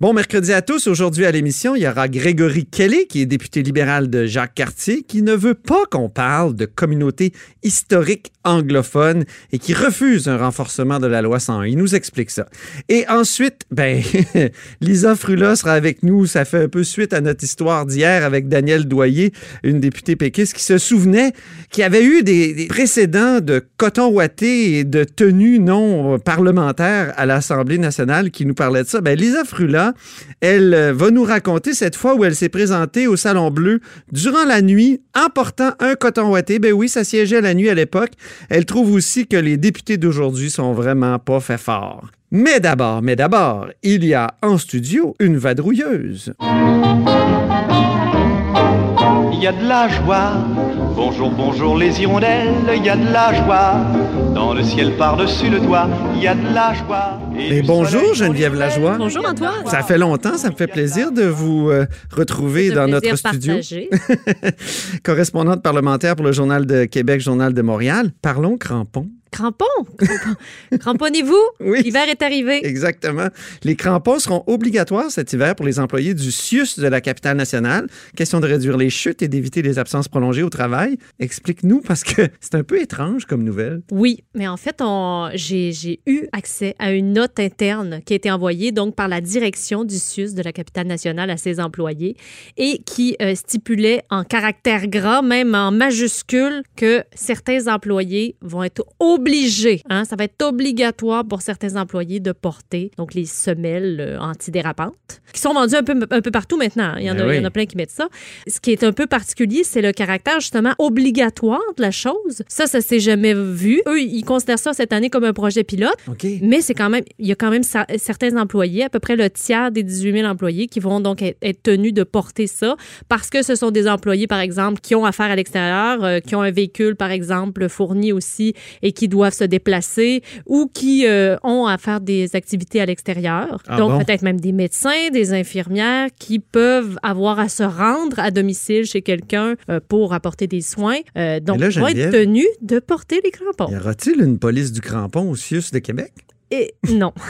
Bon mercredi à tous. Aujourd'hui à l'émission, il y aura Grégory Kelly, qui est député libéral de Jacques Cartier, qui ne veut pas qu'on parle de communauté historique anglophone et qui refuse un renforcement de la loi 101. Il nous explique ça. Et ensuite, ben, Lisa Frula sera avec nous. Ça fait un peu suite à notre histoire d'hier avec Danielle Doyer, une députée péquiste qui se souvenait qu'il y avait eu des, précédents de coton ouaté et de tenues non parlementaires à l'Assemblée nationale qui nous parlait de ça. Ben, Lisa Frula, elle euh, va nous raconter cette fois où elle s'est présentée au Salon Bleu durant la nuit en portant un coton ouaté. Ben oui, ça siégeait la nuit à l'époque. Elle trouve aussi que les députés d'aujourd'hui sont vraiment pas fait fort. Mais d'abord, mais d'abord, il y a en studio une vadrouilleuse. Il y a de la joie. Bonjour, bonjour les hirondelles, il y a de la joie. Dans le ciel par-dessus le toit, il y a de la joie. Et bonjour Geneviève Lajoie. Bonjour Antoine. Ça fait longtemps, ça me fait plaisir de vous euh, retrouver dans notre studio. Correspondante parlementaire pour le Journal de Québec, Journal de Montréal. Parlons crampons. Crampons. Crampons. Cramponnez-vous. Oui. L'hiver est arrivé. Exactement. Les crampons seront obligatoires cet hiver pour les employés du CIUS de la capitale nationale. Question de réduire les chutes et d'éviter les absences prolongées au travail. Explique-nous parce que c'est un peu étrange comme nouvelle. Oui, mais en fait, on- j'ai eu accès à une note interne qui a été envoyée donc par la direction du CIUS de la capitale nationale à ses employés et qui euh, stipulait en caractère gras, même en majuscule, que certains employés vont être obligés, hein, ça va être obligatoire pour certains employés de porter donc les semelles euh, antidérapantes qui sont vendues un peu, un peu partout maintenant. hein. Il y, en Ben a, il y en a plein qui mettent ça. Ce qui est un peu particulier, c'est le caractère justement obligatoire de la chose. Ça, ça s'est jamais vu. Eux, ils considèrent ça cette année comme un projet pilote, mais c'est quand même, il y a quand même certains employés, à peu près le tiers des 18 000 employés, qui vont donc être, être tenus de porter ça parce que ce sont des employés, par exemple, qui ont affaire à l'extérieur, euh, qui ont un véhicule, par exemple, fourni aussi et qui doivent se déplacer ou qui euh, ont à faire des activités à l'extérieur. Ah donc, bon? peut-être même des médecins, des infirmières qui peuvent avoir à se rendre à domicile chez quelqu'un euh, pour apporter des soins. Euh, donc, là, ils vont être tenus de porter les crampons. Y aura-t-il une police du crampon au CIUS de Québec? Et non.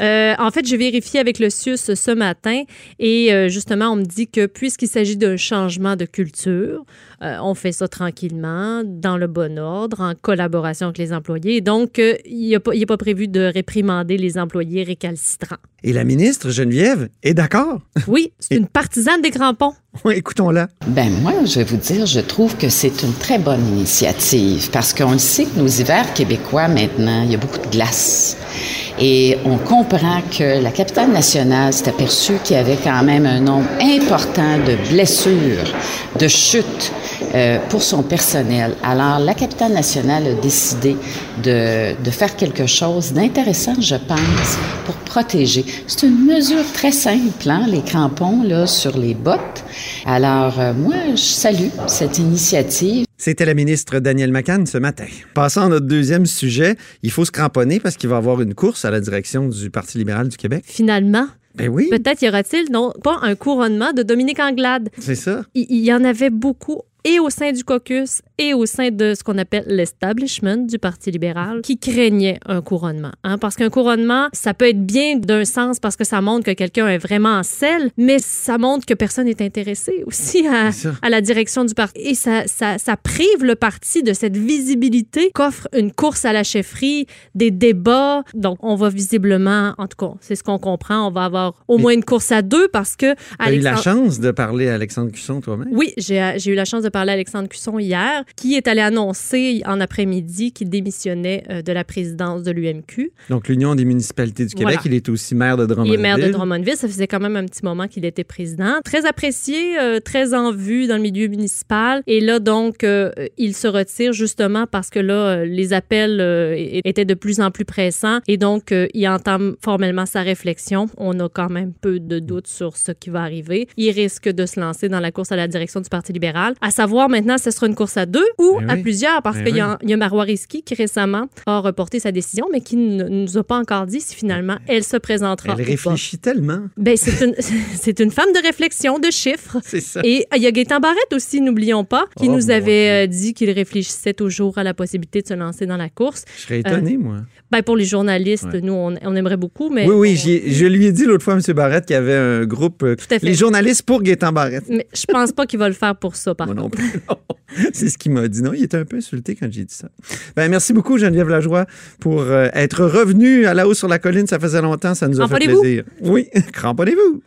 Euh, en fait, j'ai vérifié avec le CIUS ce matin et euh, justement, on me dit que puisqu'il s'agit d'un changement de culture, euh, on fait ça tranquillement, dans le bon ordre, en collaboration avec les employés. Donc, euh, il n'est pas, pas prévu de réprimander les employés récalcitrants. Et la ministre Geneviève est d'accord? Oui, c'est une partisane des crampons. Écoutons-la. Ben moi, je vais vous dire, je trouve que c'est une très bonne initiative parce qu'on le sait que nos hivers québécois maintenant, il y a beaucoup de glace. Et on comprend que la capitale nationale s'est aperçue qu'il y avait quand même un nombre important de blessures, de chutes euh, pour son personnel. Alors, la capitale nationale a décidé de, de faire quelque chose d'intéressant, je pense, pour protéger. C'est une mesure très simple, hein, les crampons là, sur les bottes. Alors, euh, moi, je salue cette initiative. C'était la ministre Danielle McCann ce matin. Passons à notre deuxième sujet. Il faut se cramponner parce qu'il va y avoir une course à la direction du Parti libéral du Québec. Finalement, Ben oui, peut-être y aura-t-il non pas un couronnement de Dominique Anglade. c'est ça. il il y en avait beaucoup et au sein du caucus et au sein de ce qu'on appelle l'establishment du Parti libéral qui craignait un couronnement. Hein? Parce qu'un couronnement, ça peut être bien d'un sens parce que ça montre que quelqu'un est vraiment en selle, mais ça montre que personne n'est intéressé aussi à, la direction du parti. Et ça, ça, ça prive le parti de cette visibilité qu'offre une course à la chefferie, des débats. Donc, on va visiblement, en tout cas, c'est ce qu'on comprend, on va avoir au Mais- moins une course à deux parce que... Tu as eu la chance de parler à Alexandre Cusson toi-même? oui, j'ai eu la chance de parler à Alexandre Cusson hier qui est allé annoncer en après-midi qu'il démissionnait euh, de la présidence de l'UMQ. Donc, l'Union des municipalités du Québec, Voilà. il est aussi maire de Drummondville. Il est maire de Drummondville. Ça faisait quand même un petit moment qu'il était président. Très apprécié, euh, très en vue dans le milieu municipal. Et là, donc, euh, il se retire justement parce que là, les appels euh, étaient de plus en plus pressants. Et donc, il entame formellement sa réflexion. On a quand même peu de doutes sur ce qui va arriver. Il risque de se lancer dans la course à la direction du Parti libéral. À savoir maintenant, ce sera une course à deux ou Ben à oui. plusieurs parce qu'il y, oui. a- y a Marois Risky qui récemment a reporté sa décision, mais qui ne nous a pas encore dit si finalement elle se présentera. Elle ou pas. réfléchit tellement. Ben, c'est une, c'est une femme de réflexion, de chiffres. C'est ça. Et il y a Gaétan Barrette aussi, n'oublions pas, qui Oh, nous avait euh, dit qu'il réfléchissait toujours à la possibilité de se lancer dans la course. Je serais étonné, moi. Ben, pour les journalistes, Ouais. nous, on, on aimerait beaucoup, mais... Oui, oui, on- ai- je lui ai dit l'autre fois, M. Barrette, qu'il y avait un groupe, euh, Tout à fait. les journalistes pour Gaétan Barrette. Mais je pense pas qu'il va le faire pour ça, par Moi contre. non plus. non. C'est ce qu'il m'a dit. Non, il était un peu insulté quand j'ai dit ça. Ben, merci beaucoup, Geneviève Lajoie, pour euh, être revenu à la haut sur la colline. Ça faisait longtemps, ça nous a fait plaisir. Oui, cramponnez-vous.